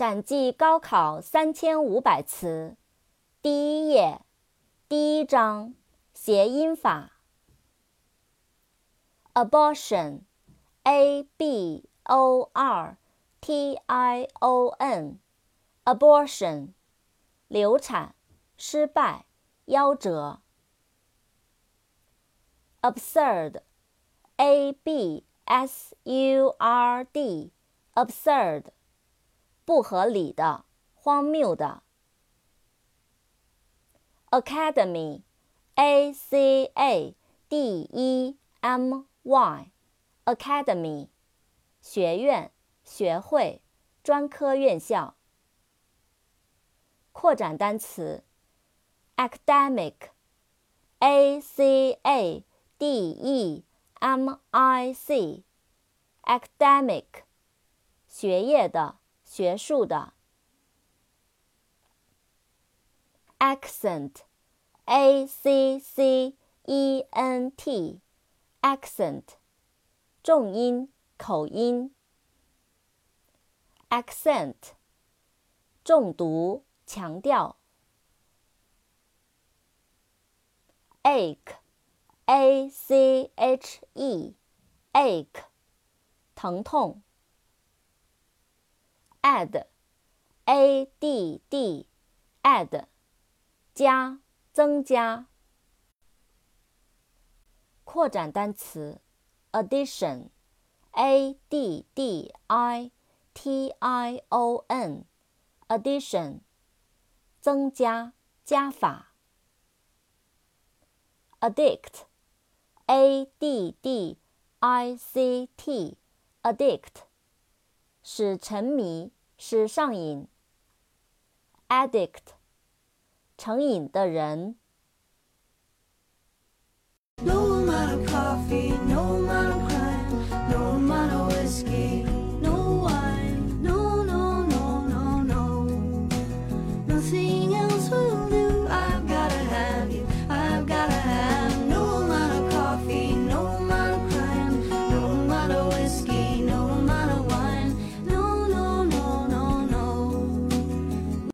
闪记高考三千五百词，第一页，第一章，谐音法。abortion，a b o r t i o n，abortion，流产，失败，夭折。absurd，a b s u r d，absurd。不合理的，荒谬的。Academy，A C A D E M Y，Academy，学院、学会、专科院校。扩展单词：academic，A C A D E M I C，academic，学业的。学术的，accent，a c c e n t，accent，重音、口音，accent，重读、强调，ache，a c h e，ache，疼痛。Add, a d d, add, 加，增加。扩展单词，addition, a d d i t i o n, addition, 增加，加法。addict, a d d i c t, addict. 使沉迷是上瘾 addict 成瘾的人 no amount of coffee